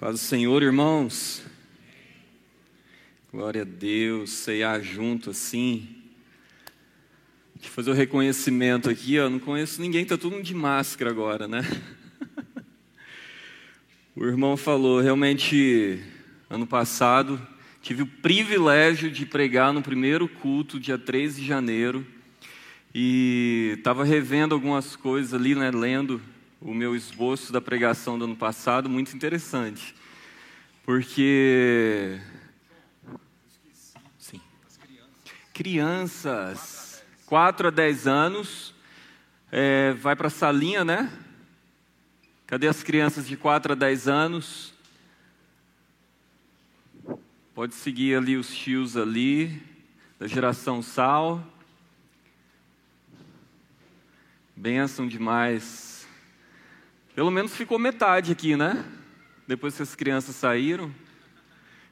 Paz do Senhor, irmãos. Glória a Deus, ceiar junto assim. Deixa eu fazer o reconhecimento aqui, ó. Não conheço ninguém, tá todo mundo de máscara agora, né? O irmão falou, realmente, ano passado, tive o privilégio de pregar no primeiro culto, dia 13 de janeiro, e estava revendo algumas coisas ali, né, lendo o meu esboço da pregação do ano passado, muito interessante. Porque. Sim. Crianças, 4 a 10 anos, é, vai para a salinha, né? Cadê as crianças de 4 a 10 anos? Pode seguir ali os tios ali, da geração Sal. Benção demais. Pelo menos ficou metade aqui, né? Depois que as crianças saíram.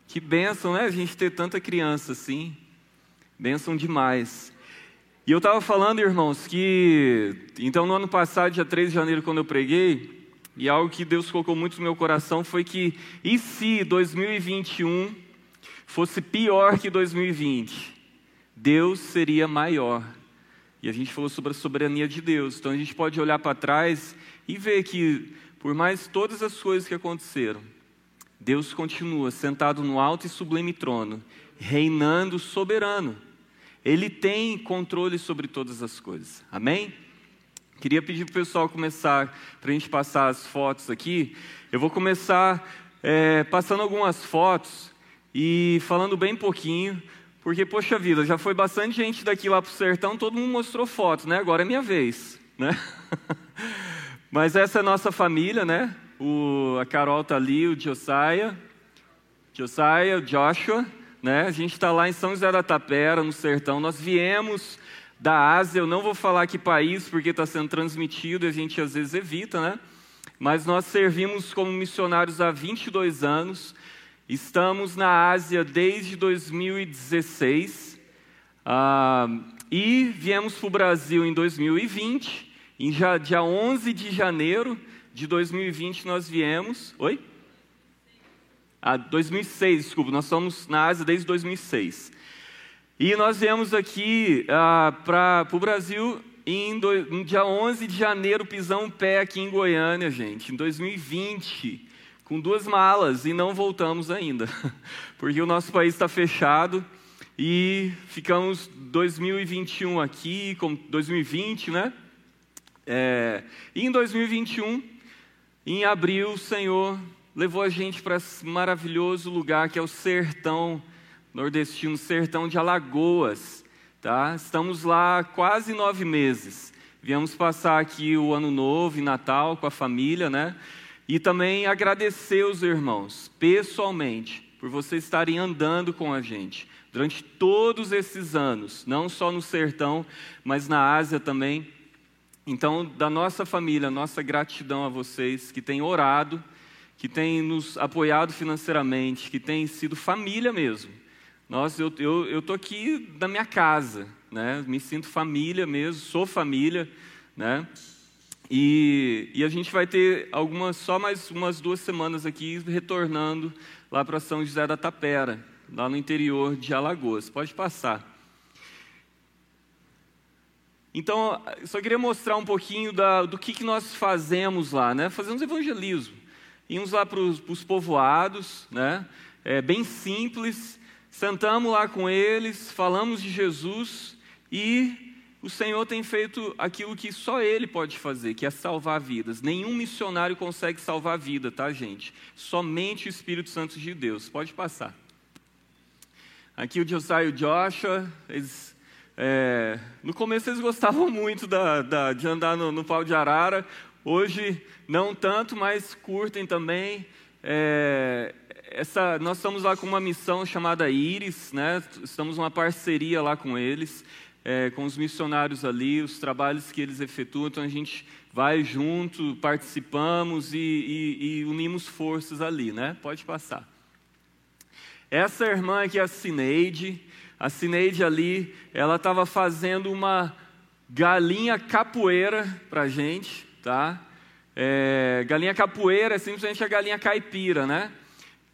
Que bênção, né? A gente ter tanta criança assim. Bênção demais. E eu estava falando, irmãos, que. Então, no ano passado, dia 3 de janeiro, quando eu preguei, e algo que Deus colocou muito no meu coração foi que, e se 2021 fosse pior que 2020? Deus seria maior. E a gente falou sobre a soberania de Deus. Então a gente pode olhar para trás e ver que, por mais todas as coisas que aconteceram, Deus continua sentado no alto e sublime trono, reinando soberano. Ele tem controle sobre todas as coisas. Amém? Queria pedir para o pessoal começar, para a gente passar as fotos aqui. Eu vou começar é, passando algumas fotos e falando bem pouquinho, porque, poxa vida, já foi bastante gente daqui lá para o sertão, todo mundo mostrou fotos, né? Agora é minha vez, né? Mas essa é a nossa família, né? O, a Carol está ali, o Josiah, Josiah, Joshua, né? A gente está lá em São José da Tapera, no sertão. Nós viemos da Ásia, eu não vou falar que país, porque está sendo transmitido e a gente às vezes evita, né? Mas nós servimos como missionários há 22 anos. Estamos na Ásia desde 2016 ah, e viemos para o Brasil em 2020 em já, dia 11 de janeiro de 2020 nós viemos. Oi? Ah, 2006, desculpa, nós somos na Ásia desde 2006. E nós viemos aqui ah, para o Brasil em do, no dia 11 de janeiro, um pé aqui em Goiânia, gente, em 2020, com duas malas e não voltamos ainda, porque o nosso país está fechado e ficamos 2021 aqui, com 2020, né? É, e em 2021, em abril, o Senhor levou a gente para esse maravilhoso lugar que é o sertão nordestino, sertão de Alagoas. Tá? Estamos lá quase nove meses. Viemos passar aqui o ano novo e Natal com a família, né? E também agradecer os irmãos, pessoalmente, por vocês estarem andando com a gente durante todos esses anos, não só no sertão, mas na Ásia também então, da nossa família, nossa gratidão a vocês que têm orado, que têm nos apoiado financeiramente, que têm sido família mesmo. Nós, eu estou eu, eu aqui da minha casa, né? me sinto família mesmo, sou família. Né? E, e a gente vai ter algumas, só mais umas duas semanas aqui retornando lá para São José da Tapera, lá no interior de Alagoas. Pode passar. Então, só queria mostrar um pouquinho da, do que, que nós fazemos lá, né? Fazemos evangelismo. Íamos lá para os povoados, né? É bem simples. Sentamos lá com eles, falamos de Jesus e o Senhor tem feito aquilo que só Ele pode fazer, que é salvar vidas. Nenhum missionário consegue salvar vida, tá, gente? Somente o Espírito Santo de Deus. Pode passar. Aqui o Josiah e o Joshua, eles é, no começo eles gostavam muito da, da, de andar no, no, pau de arara, hoje não tanto, mas curtem também. É, essa, nós estamos lá com uma missão chamada Iris, né? estamos uma parceria lá com eles, é, com os missionários ali, os trabalhos que eles efetuam, então a gente vai junto, participamos e, e, e unimos forças ali, né? Pode passar. Essa irmã aqui é a Cineide, a Cineide ali, ela estava fazendo uma galinha capoeira para gente, tá? É, galinha capoeira é simplesmente a galinha caipira, né?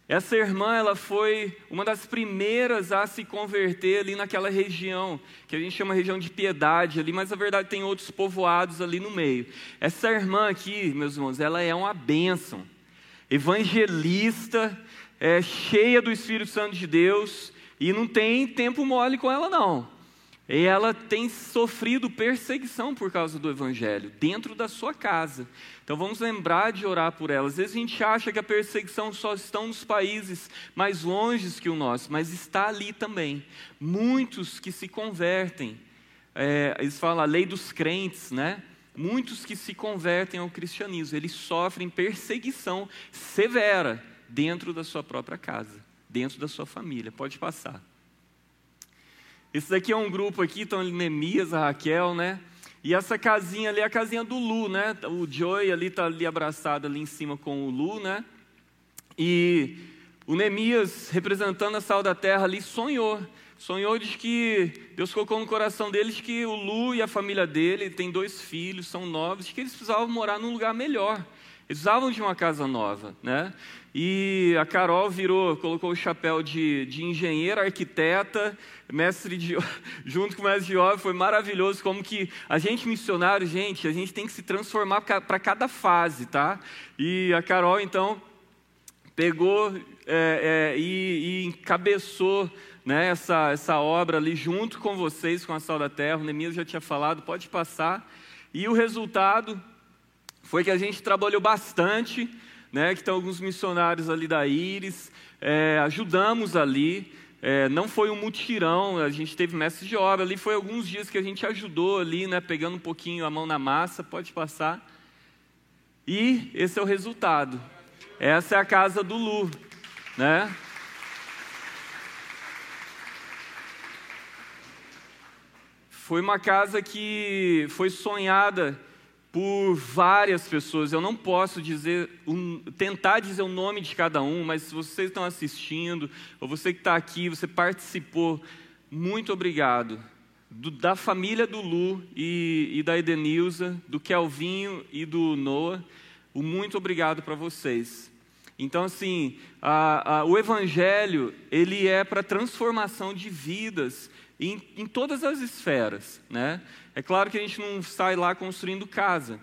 Essa irmã, ela foi uma das primeiras a se converter ali naquela região, que a gente chama região de piedade ali, mas na verdade tem outros povoados ali no meio. Essa irmã aqui, meus irmãos, ela é uma bênção. Evangelista, é, cheia do Espírito Santo de Deus, e não tem tempo mole com ela não. E ela tem sofrido perseguição por causa do Evangelho, dentro da sua casa. Então vamos lembrar de orar por ela. Às vezes a gente acha que a perseguição só está nos países mais longes que o nosso, mas está ali também. Muitos que se convertem, é, eles falam a lei dos crentes, né? Muitos que se convertem ao cristianismo, eles sofrem perseguição severa dentro da sua própria casa, dentro da sua família. Pode passar. Esse daqui é um grupo aqui, estão ali Neemias, a Raquel, né? E essa casinha ali é a casinha do Lu, né? O Joey ali está ali abraçado ali em cima com o Lu, né? E o Neemias, representando a sal da terra ali, sonhou. Sonhou de que Deus colocou no coração deles que o Lu e a família dele, tem dois filhos, são novos, que eles precisavam morar num lugar melhor. Eles precisavam de uma casa nova, né? E a Carol virou, colocou o chapéu de, de engenheira, arquiteta, mestre de, junto com o mestre de obra, foi maravilhoso como que a gente missionário, gente, a gente tem que se transformar para cada fase, tá? E a Carol, então, pegou é, é, e, e encabeçou né, essa, essa obra ali junto com vocês, com a Sal da Terra, o Neemias já tinha falado, pode passar. E o resultado foi que a gente trabalhou bastante, né, que estão alguns missionários ali da Íris, é, ajudamos ali, é, não foi um mutirão, a gente teve mestre de obra ali, foi alguns dias que a gente ajudou ali, né, pegando um pouquinho a mão na massa, pode passar. E esse é o resultado. Essa é a casa do Lu, né? Foi uma casa que foi sonhada por várias pessoas. Eu não posso dizer, um, tentar dizer o nome de cada um, mas se vocês estão assistindo, ou você que está aqui, você participou, muito obrigado. Do, da família do Lu e, e da Edenilza, do Kelvinho e do Noah, o muito obrigado para vocês. Então, assim, a, a, o Evangelho, ele é para transformação de vidas em, em todas as esferas, né? É claro que a gente não sai lá construindo casa.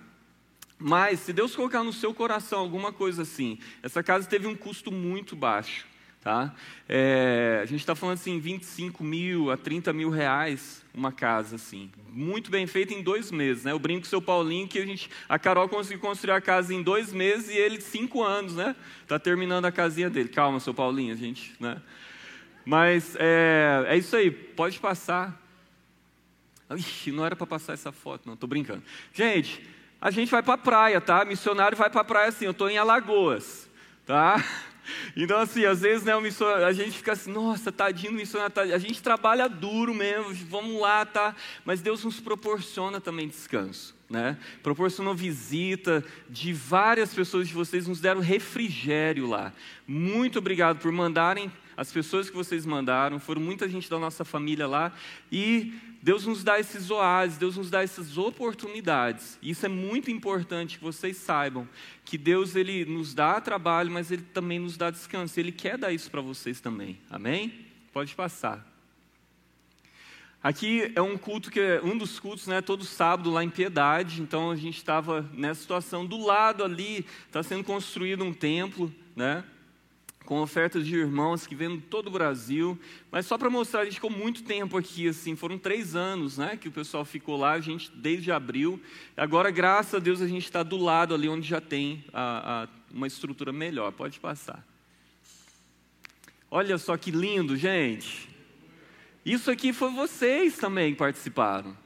Mas se Deus colocar no seu coração alguma coisa assim, essa casa teve um custo muito baixo. Tá? É, a gente está falando assim, 25 mil a 30 mil reais uma casa assim, muito bem feita em dois meses, né? Eu brinco com o seu Paulinho que a gente, a Carol conseguiu construir a casa em dois meses e ele cinco anos, né? Está terminando a casinha dele. Calma, seu Paulinho, a gente, né? Mas é, é isso aí, pode passar. Ixi, não era para passar essa foto, não, estou brincando. Gente, a gente vai para a praia, tá? Missionário vai para a praia assim, eu estou em Alagoas, tá? Então, assim, às vezes né, a gente fica assim, nossa, tadinho missionário, tadinho. a gente trabalha duro mesmo, vamos lá, tá? Mas Deus nos proporciona também descanso, né? Proporcionou visita de várias pessoas de vocês, nos deram refrigério lá. Muito obrigado por mandarem as pessoas que vocês mandaram, foram muita gente da nossa família lá, e Deus nos dá esses oásis, Deus nos dá essas oportunidades. E isso é muito importante que vocês saibam, que Deus ele nos dá trabalho, mas ele também nos dá descanso. Ele quer dar isso para vocês também. Amém? Pode passar. Aqui é um culto que é um dos cultos, né, todo sábado lá em Piedade. Então a gente estava nessa situação do lado ali, está sendo construído um templo, né? Com ofertas de irmãos que vêm de todo o Brasil. Mas só para mostrar, a gente ficou muito tempo aqui, assim, foram três anos né, que o pessoal ficou lá, a gente desde abril. Agora, graças a Deus, a gente está do lado ali onde já tem a, a, uma estrutura melhor. Pode passar. Olha só que lindo, gente. Isso aqui foi vocês também que participaram.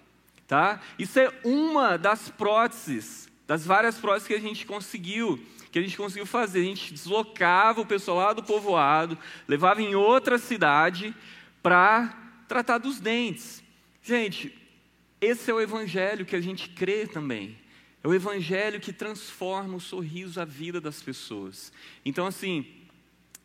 Tá? Isso é uma das próteses, das várias próteses que a gente conseguiu que a gente conseguiu fazer. A gente deslocava o pessoal lá do povoado, levava em outra cidade para tratar dos dentes. Gente, esse é o evangelho que a gente crê também. É o evangelho que transforma o sorriso, a vida das pessoas. Então, assim,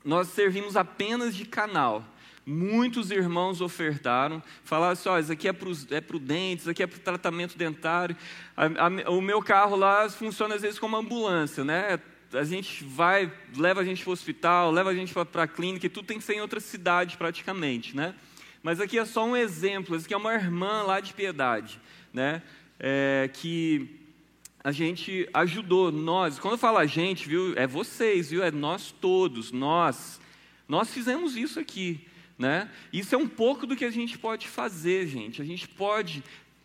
nós servimos apenas de canal Muitos irmãos ofertaram, falaram assim: ó, isso aqui é para é pro dente, isso aqui é para o tratamento dentário. A, a, o meu carro lá funciona às vezes como ambulância, né? A gente vai, leva a gente para o hospital, leva a gente para a clínica, e tudo tem que ser em outra cidade praticamente, né? Mas aqui é só um exemplo, isso aqui é uma irmã lá de piedade, né? É, que a gente ajudou, nós, quando eu falo a gente, viu, é vocês, viu, é nós todos, nós, nós fizemos isso aqui. Né? Isso é um pouco do que a gente pode fazer, gente. A gente pode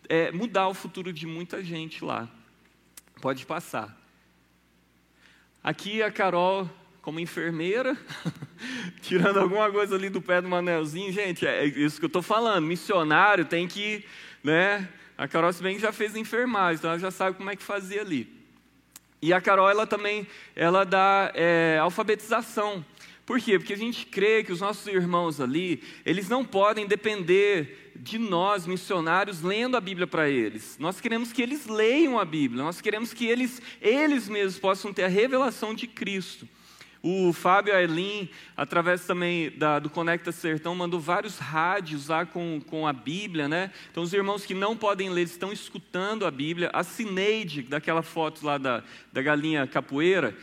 é, mudar o futuro de muita gente lá. Pode passar. Aqui a Carol, como enfermeira, tirando alguma coisa ali do pé do Manelzinho. Gente, é isso que eu estou falando. Missionário tem que. Né? A Carol, se bem que já fez enfermagem, então ela já sabe como é que fazia ali. E a Carol, ela também ela dá é, alfabetização. Por quê? Porque a gente crê que os nossos irmãos ali, eles não podem depender de nós, missionários, lendo a Bíblia para eles. Nós queremos que eles leiam a Bíblia, nós queremos que eles, eles mesmos possam ter a revelação de Cristo. O Fábio Ailin, através também da, do Conecta Sertão, mandou vários rádios lá com, com a Bíblia, né? Então, os irmãos que não podem ler estão escutando a Bíblia. A Cineide, daquela foto lá da, da galinha capoeira,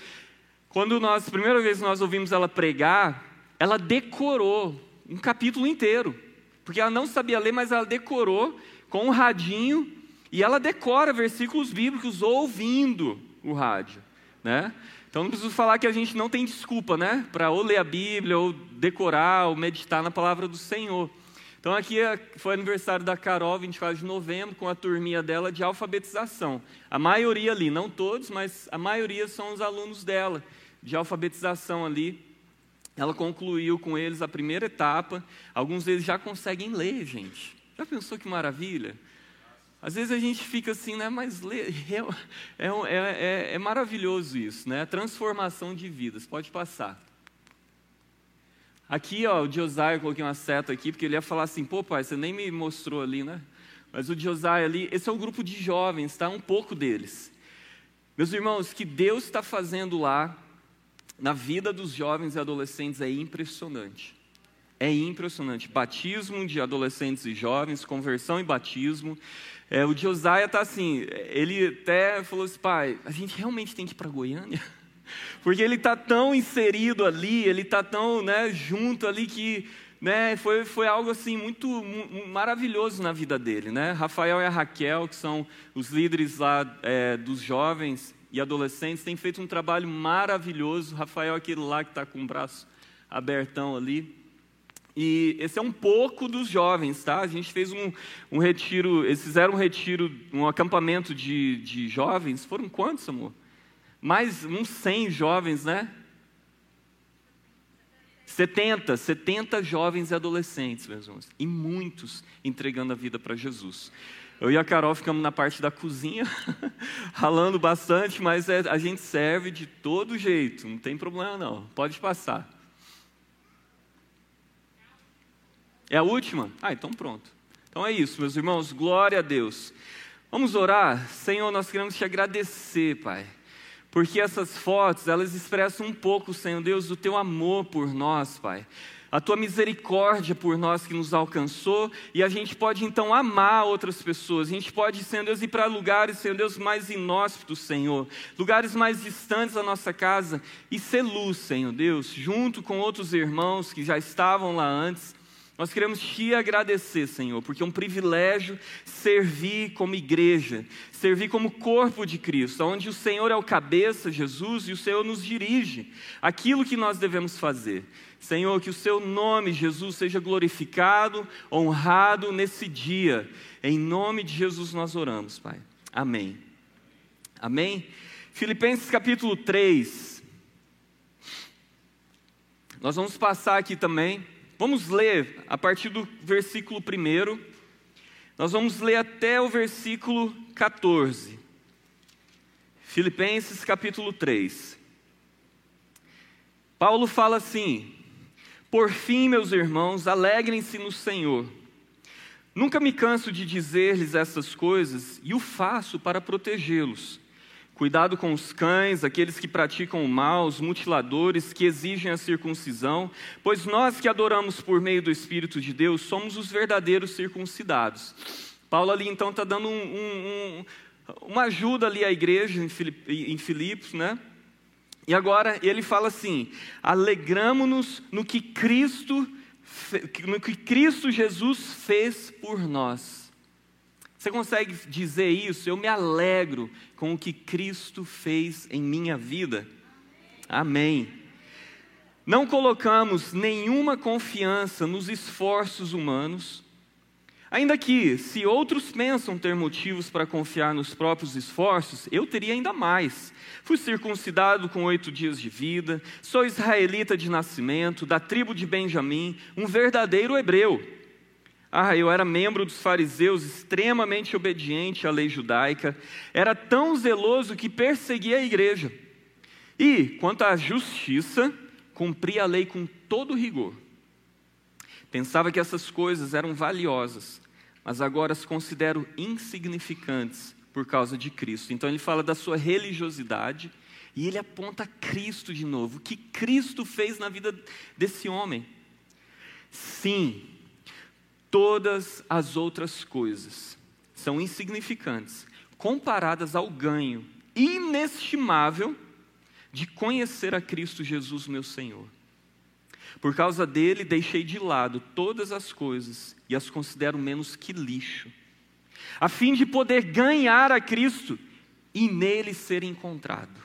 quando nós, primeira vez nós ouvimos ela pregar, ela decorou um capítulo inteiro. Porque ela não sabia ler, mas ela decorou com um radinho e ela decora versículos bíblicos ouvindo o rádio, né? Então não preciso falar que a gente não tem desculpa, né, para ou ler a Bíblia ou decorar ou meditar na palavra do Senhor. Então aqui é, foi aniversário da Carol, 24 de novembro, com a turminha dela de alfabetização. A maioria ali, não todos, mas a maioria são os alunos dela de alfabetização ali. Ela concluiu com eles a primeira etapa. Alguns deles já conseguem ler, gente. Já pensou que maravilha? Às vezes a gente fica assim, né? Mas ler, é, é, é, é maravilhoso isso, né? Transformação de vidas. Pode passar. Aqui, ó, o Josiah, eu coloquei uma seta aqui, porque ele ia falar assim, pô, pai, você nem me mostrou ali, né? Mas o Josiah ali, esse é um grupo de jovens, tá? Um pouco deles. Meus irmãos, que Deus está fazendo lá na vida dos jovens e adolescentes é impressionante. É impressionante. Batismo de adolescentes e jovens, conversão e batismo. É, o Josiah está assim, ele até falou assim, pai, a gente realmente tem que ir para Goiânia? Porque ele está tão inserido ali, ele está tão né, junto ali que né, foi, foi algo assim muito maravilhoso na vida dele. Né? Rafael e a Raquel, que são os líderes lá é, dos jovens, e adolescentes têm feito um trabalho maravilhoso. Rafael, aquele lá que está com o braço abertão ali. E esse é um pouco dos jovens, tá? A gente fez um, um retiro, eles fizeram um retiro, um acampamento de, de jovens. Foram quantos, amor? Mais uns 100 jovens, né? 70, 70 jovens e adolescentes, meus irmãos. E muitos entregando a vida para Jesus. Eu e a Carol ficamos na parte da cozinha, ralando bastante, mas é, a gente serve de todo jeito, não tem problema não, pode passar. É a última? Ah, então pronto. Então é isso, meus irmãos, glória a Deus. Vamos orar? Senhor, nós queremos te agradecer, Pai, porque essas fotos, elas expressam um pouco, Senhor Deus, do teu amor por nós, Pai a tua misericórdia por nós que nos alcançou, e a gente pode então amar outras pessoas, a gente pode, Senhor Deus, ir para lugares, Senhor Deus, mais inóspitos, Senhor, lugares mais distantes da nossa casa, e ser luz, Senhor Deus, junto com outros irmãos que já estavam lá antes, nós queremos te agradecer, Senhor, porque é um privilégio servir como igreja, servir como corpo de Cristo, onde o Senhor é o cabeça, Jesus, e o Senhor nos dirige. Aquilo que nós devemos fazer. Senhor, que o seu nome, Jesus, seja glorificado, honrado nesse dia. Em nome de Jesus nós oramos, Pai. Amém. Amém. Filipenses capítulo 3. Nós vamos passar aqui também. Vamos ler a partir do versículo 1. Nós vamos ler até o versículo 14. Filipenses capítulo 3. Paulo fala assim: por fim, meus irmãos, alegrem-se no Senhor. Nunca me canso de dizer-lhes essas coisas e o faço para protegê-los. Cuidado com os cães, aqueles que praticam o mal, os mutiladores, que exigem a circuncisão, pois nós que adoramos por meio do Espírito de Deus somos os verdadeiros circuncidados. Paulo ali então está dando um, um, um, uma ajuda ali à igreja em Filipos, né? E agora ele fala assim: alegramo-nos no que Cristo, no que Cristo Jesus fez por nós. Você consegue dizer isso? Eu me alegro com o que Cristo fez em minha vida. Amém. Não colocamos nenhuma confiança nos esforços humanos, ainda que, se outros pensam ter motivos para confiar nos próprios esforços, eu teria ainda mais. Fui circuncidado com oito dias de vida, sou israelita de nascimento, da tribo de Benjamim, um verdadeiro hebreu. Ah, eu era membro dos fariseus, extremamente obediente à lei judaica, era tão zeloso que perseguia a igreja. E, quanto à justiça, cumpria a lei com todo rigor. Pensava que essas coisas eram valiosas, mas agora as considero insignificantes por causa de Cristo. Então ele fala da sua religiosidade e ele aponta Cristo de novo. O que Cristo fez na vida desse homem? Sim, Todas as outras coisas são insignificantes comparadas ao ganho inestimável de conhecer a Cristo Jesus, meu Senhor. Por causa dele, deixei de lado todas as coisas e as considero menos que lixo, a fim de poder ganhar a Cristo e nele ser encontrado.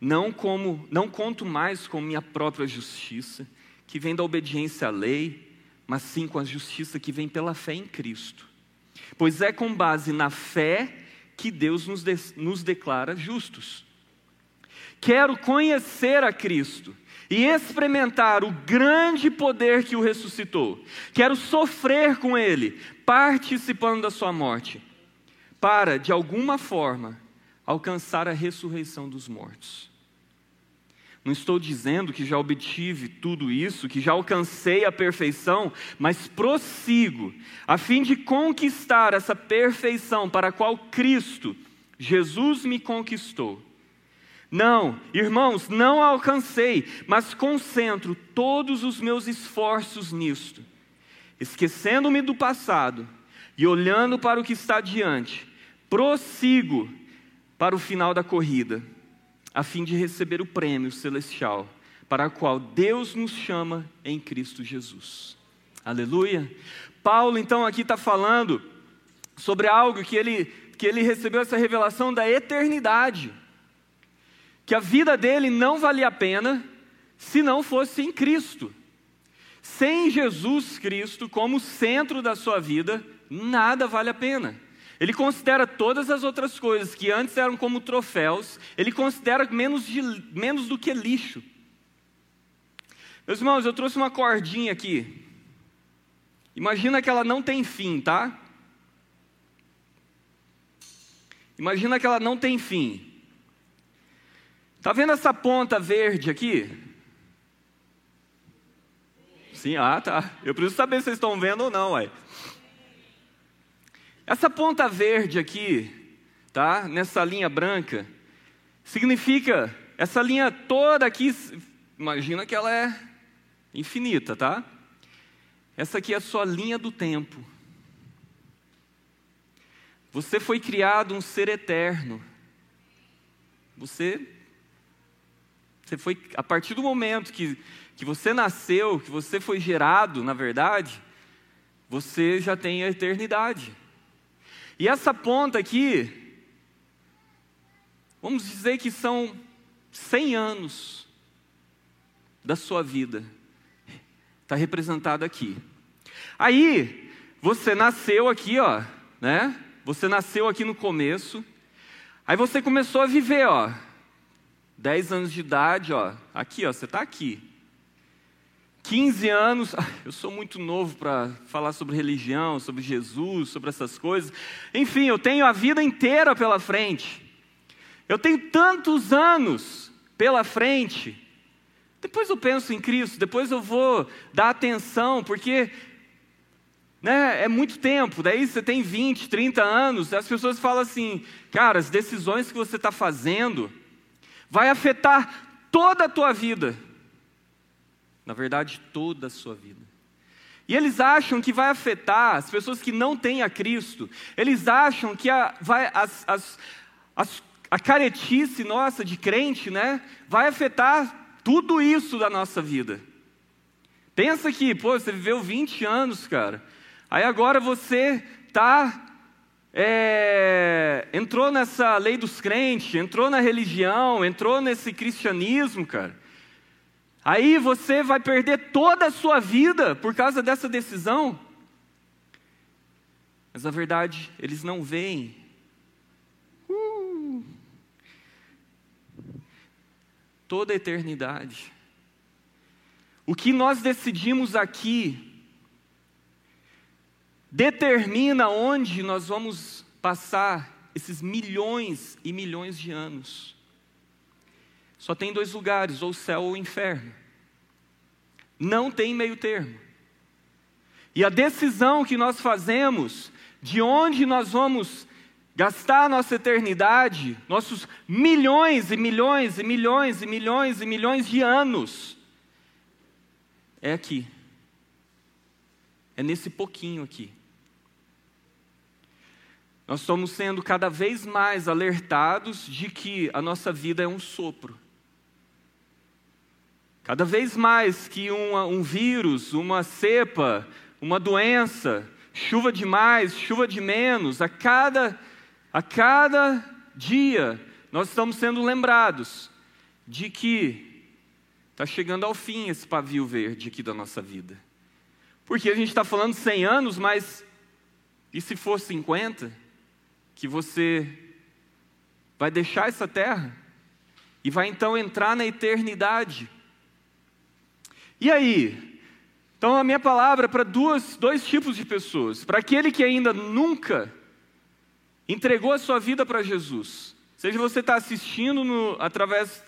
Não como, não conto mais com minha própria justiça, que vem da obediência à lei, mas sim com a justiça que vem pela fé em Cristo. Pois é com base na fé que Deus nos, de, nos declara justos. Quero conhecer a Cristo e experimentar o grande poder que o ressuscitou. Quero sofrer com Ele, participando da Sua morte, para, de alguma forma, alcançar a ressurreição dos mortos. Não estou dizendo que já obtive tudo isso, que já alcancei a perfeição, mas prossigo, a fim de conquistar essa perfeição para a qual Cristo, Jesus, me conquistou. Não, irmãos, não alcancei, mas concentro todos os meus esforços nisto, esquecendo-me do passado e olhando para o que está diante, prossigo para o final da corrida a fim de receber o prêmio celestial para o qual Deus nos chama em Cristo Jesus. Aleluia. Paulo, então, aqui está falando sobre algo que ele, que ele recebeu essa revelação da eternidade. Que a vida dele não valia a pena se não fosse em Cristo. Sem Jesus Cristo como centro da sua vida, nada vale a pena. Ele considera todas as outras coisas que antes eram como troféus, ele considera menos, de, menos do que lixo. Meus irmãos, eu trouxe uma cordinha aqui. Imagina que ela não tem fim, tá? Imagina que ela não tem fim. Tá vendo essa ponta verde aqui? Sim, ah, tá. Eu preciso saber se vocês estão vendo ou não, ué. Essa ponta verde aqui, tá? Nessa linha branca, significa essa linha toda aqui, imagina que ela é infinita, tá? Essa aqui é a sua linha do tempo. Você foi criado um ser eterno. Você você foi a partir do momento que que você nasceu, que você foi gerado, na verdade, você já tem a eternidade. E essa ponta aqui, vamos dizer que são 100 anos da sua vida, está representado aqui. Aí, você nasceu aqui, ó, né? Você nasceu aqui no começo, aí você começou a viver, ó, 10 anos de idade, ó, aqui, ó, você está aqui. 15 anos, eu sou muito novo para falar sobre religião, sobre Jesus, sobre essas coisas. Enfim, eu tenho a vida inteira pela frente. Eu tenho tantos anos pela frente. Depois eu penso em Cristo, depois eu vou dar atenção, porque né, é muito tempo, daí você tem 20, 30 anos, as pessoas falam assim, cara, as decisões que você está fazendo vai afetar toda a tua vida. Na verdade, toda a sua vida. E eles acham que vai afetar as pessoas que não têm a Cristo. Eles acham que a, vai, as, as, as, a caretice nossa de crente, né, vai afetar tudo isso da nossa vida. Pensa que, pô, você viveu 20 anos, cara. Aí agora você tá é, entrou nessa lei dos crentes, entrou na religião, entrou nesse cristianismo, cara. Aí você vai perder toda a sua vida por causa dessa decisão. Mas na verdade, eles não veem. Uh, toda a eternidade. O que nós decidimos aqui determina onde nós vamos passar esses milhões e milhões de anos. Só tem dois lugares, ou céu ou inferno. Não tem meio termo. E a decisão que nós fazemos de onde nós vamos gastar nossa eternidade, nossos milhões e milhões e milhões e milhões e milhões de anos, é aqui. É nesse pouquinho aqui. Nós estamos sendo cada vez mais alertados de que a nossa vida é um sopro. Cada vez mais que uma, um vírus, uma cepa, uma doença, chuva de mais, chuva de menos, a cada, a cada dia nós estamos sendo lembrados de que está chegando ao fim esse pavio verde aqui da nossa vida. Porque a gente está falando 100 anos, mas e se for 50? Que você vai deixar essa terra e vai então entrar na eternidade. E aí? Então, a minha palavra é para duas, dois tipos de pessoas. Para aquele que ainda nunca entregou a sua vida para Jesus, seja você está assistindo no, através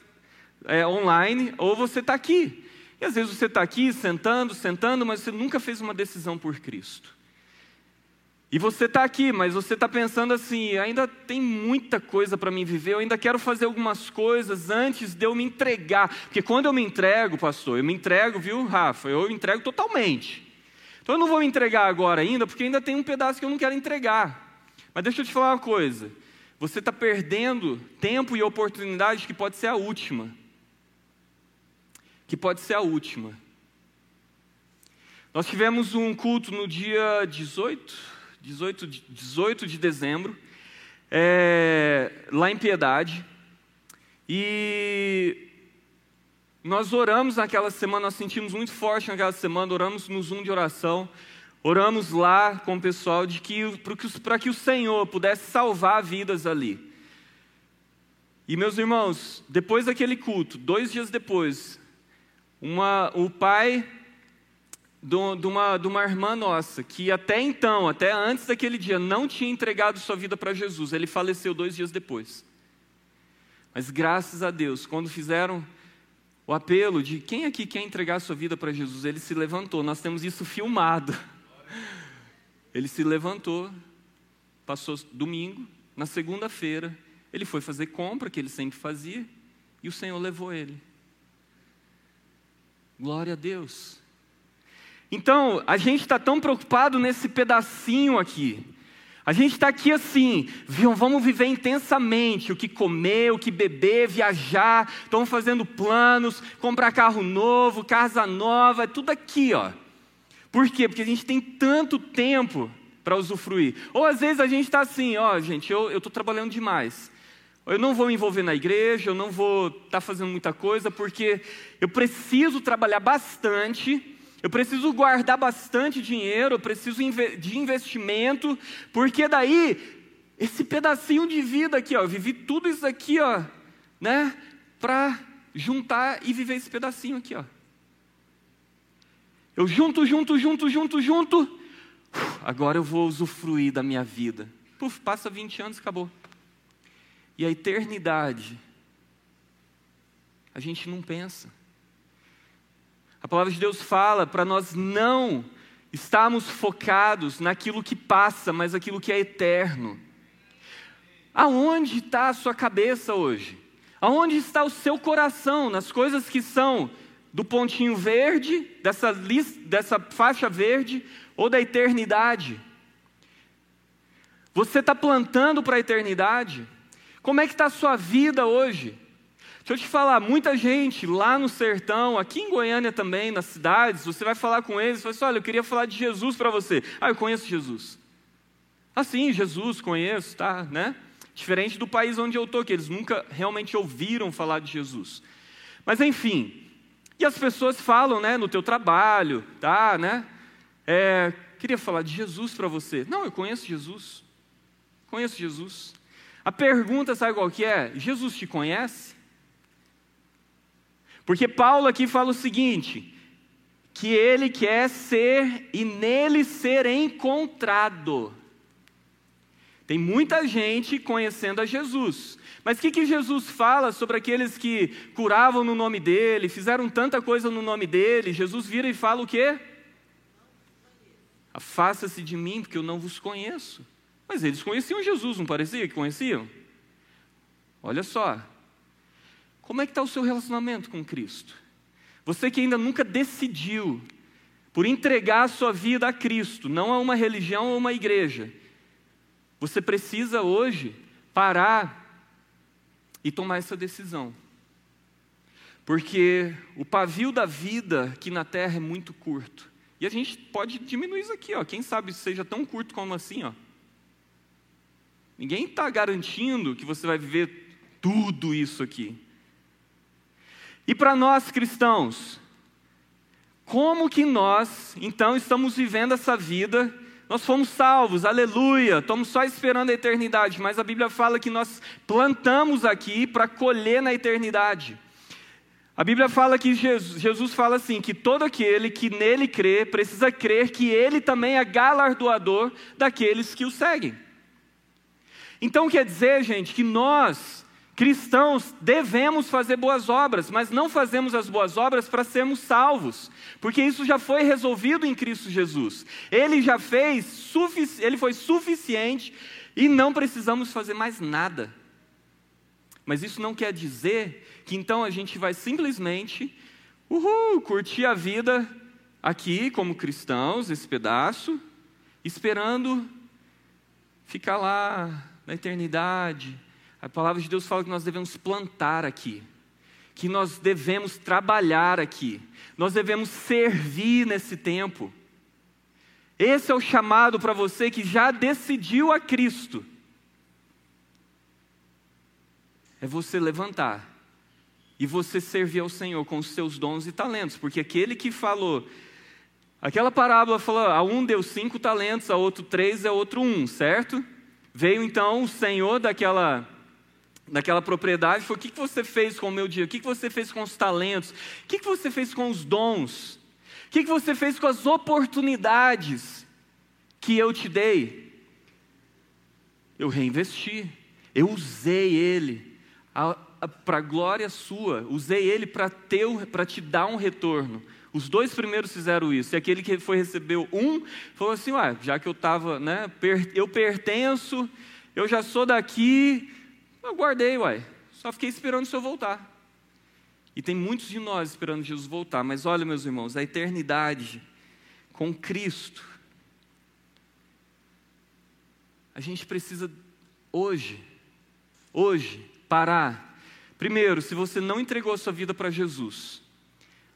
é, online ou você está aqui. E às vezes você está aqui sentando, sentando, mas você nunca fez uma decisão por Cristo. E você está aqui, mas você está pensando assim: ainda tem muita coisa para mim viver, eu ainda quero fazer algumas coisas antes de eu me entregar. Porque quando eu me entrego, pastor, eu me entrego, viu, Rafa? Eu entrego totalmente. Então eu não vou me entregar agora ainda, porque ainda tem um pedaço que eu não quero entregar. Mas deixa eu te falar uma coisa: você está perdendo tempo e oportunidade que pode ser a última. Que pode ser a última. Nós tivemos um culto no dia 18 18 de, 18 de dezembro, é, lá em Piedade. E nós oramos naquela semana, nós sentimos muito forte naquela semana, oramos no Zoom de oração, oramos lá com o pessoal de que para que o Senhor pudesse salvar vidas ali. E meus irmãos, depois daquele culto, dois dias depois, uma, o pai de uma, de uma irmã nossa, que até então, até antes daquele dia, não tinha entregado sua vida para Jesus. Ele faleceu dois dias depois. Mas graças a Deus, quando fizeram o apelo de quem aqui quer entregar sua vida para Jesus, ele se levantou. Nós temos isso filmado. Ele se levantou, passou domingo, na segunda-feira, ele foi fazer compra, que ele sempre fazia, e o Senhor levou ele. Glória a Deus. Então, a gente está tão preocupado nesse pedacinho aqui. A gente está aqui assim, vamos viver intensamente o que comer, o que beber, viajar, estamos fazendo planos, comprar carro novo, casa nova, é tudo aqui, ó. Por quê? Porque a gente tem tanto tempo para usufruir. Ou às vezes a gente está assim, ó, gente, eu estou trabalhando demais. Eu não vou me envolver na igreja, eu não vou estar tá fazendo muita coisa, porque eu preciso trabalhar bastante eu preciso guardar bastante dinheiro, eu preciso de investimento, porque daí esse pedacinho de vida aqui, ó, eu vivi tudo isso aqui, ó, né, para juntar e viver esse pedacinho aqui, ó. Eu junto, junto, junto, junto, junto. Agora eu vou usufruir da minha vida. Puf, passa 20 anos, acabou. E a eternidade, a gente não pensa. A palavra de Deus fala para nós não estarmos focados naquilo que passa, mas aquilo que é eterno. Aonde está a sua cabeça hoje? Aonde está o seu coração nas coisas que são do pontinho verde, dessa, lista, dessa faixa verde, ou da eternidade? Você está plantando para a eternidade? Como é que está a sua vida hoje? Deixa eu te falar, muita gente lá no sertão, aqui em Goiânia também, nas cidades, você vai falar com eles, você vai assim, olha, eu queria falar de Jesus para você. Ah, eu conheço Jesus. Ah, sim, Jesus, conheço, tá, né? Diferente do país onde eu estou, que eles nunca realmente ouviram falar de Jesus. Mas enfim, e as pessoas falam, né, no teu trabalho, tá, né? É, queria falar de Jesus para você. Não, eu conheço Jesus. Conheço Jesus. A pergunta, sabe qual que é? Jesus te conhece? Porque Paulo aqui fala o seguinte: que ele quer ser e nele ser encontrado. Tem muita gente conhecendo a Jesus. Mas o que, que Jesus fala sobre aqueles que curavam no nome dele, fizeram tanta coisa no nome dele? Jesus vira e fala o quê? Afasta-se de mim, porque eu não vos conheço. Mas eles conheciam Jesus, não parecia que conheciam? Olha só. Como é que está o seu relacionamento com Cristo? Você que ainda nunca decidiu por entregar a sua vida a Cristo, não a uma religião ou uma igreja, você precisa hoje parar e tomar essa decisão. Porque o pavio da vida aqui na terra é muito curto. E a gente pode diminuir isso aqui, ó. Quem sabe seja tão curto como assim, ó. Ninguém está garantindo que você vai viver tudo isso aqui. E para nós cristãos, como que nós, então, estamos vivendo essa vida nós fomos salvos, aleluia, estamos só esperando a eternidade, mas a Bíblia fala que nós plantamos aqui para colher na eternidade. A Bíblia fala que Jesus, Jesus fala assim: que todo aquele que nele crê precisa crer que ele também é galardoador daqueles que o seguem. Então quer dizer, gente, que nós Cristãos devemos fazer boas obras, mas não fazemos as boas obras para sermos salvos, porque isso já foi resolvido em Cristo Jesus. Ele já fez, ele foi suficiente e não precisamos fazer mais nada. Mas isso não quer dizer que então a gente vai simplesmente, uhul, curtir a vida aqui como cristãos, esse pedaço, esperando ficar lá na eternidade a palavra de Deus fala que nós devemos plantar aqui, que nós devemos trabalhar aqui, nós devemos servir nesse tempo. Esse é o chamado para você que já decidiu a Cristo. É você levantar e você servir ao Senhor com os seus dons e talentos, porque aquele que falou, aquela parábola falou: a um deu cinco talentos, a outro três, a outro um, certo? Veio então o Senhor daquela daquela propriedade foi o que você fez com o meu dia, o que você fez com os talentos, o que você fez com os dons, o que você fez com as oportunidades que eu te dei. Eu reinvesti, eu usei ele para a glória sua, usei ele para te dar um retorno. Os dois primeiros fizeram isso, e aquele que foi recebeu um, falou assim: Ué, já que eu estava, né, eu pertenço, eu já sou daqui, eu guardei, uai. Só fiquei esperando o Senhor voltar. E tem muitos de nós esperando Jesus voltar. Mas olha, meus irmãos, a eternidade com Cristo. A gente precisa hoje, hoje, parar. Primeiro, se você não entregou a sua vida para Jesus,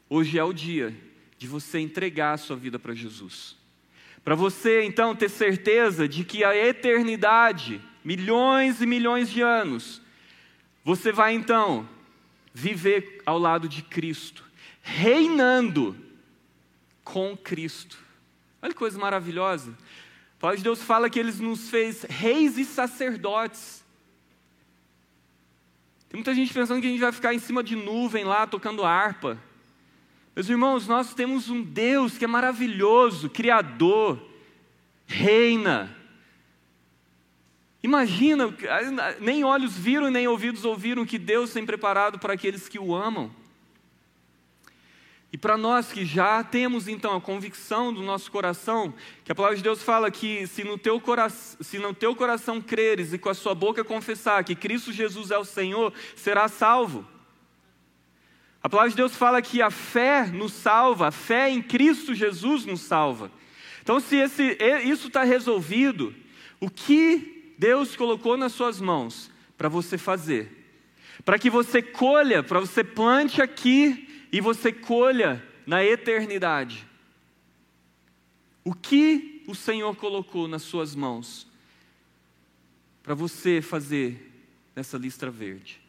hoje é o dia de você entregar a sua vida para Jesus. Para você então ter certeza de que a eternidade milhões e milhões de anos, você vai então viver ao lado de Cristo, reinando com Cristo. Olha que coisa maravilhosa. A de Deus fala que Ele nos fez reis e sacerdotes. Tem muita gente pensando que a gente vai ficar em cima de nuvem lá tocando harpa. Meus irmãos, nós temos um Deus que é maravilhoso, Criador, reina, Imagina, nem olhos viram, nem ouvidos ouviram que Deus tem preparado para aqueles que o amam. E para nós que já temos então a convicção do nosso coração, que a palavra de Deus fala que se no teu, cora se no teu coração creres e com a sua boca confessar que Cristo Jesus é o Senhor, será salvo. A palavra de Deus fala que a fé nos salva, a fé em Cristo Jesus nos salva. Então, se esse, isso está resolvido, o que Deus colocou nas suas mãos para você fazer? Para que você colha, para você plante aqui e você colha na eternidade. O que o Senhor colocou nas suas mãos para você fazer nessa lista verde?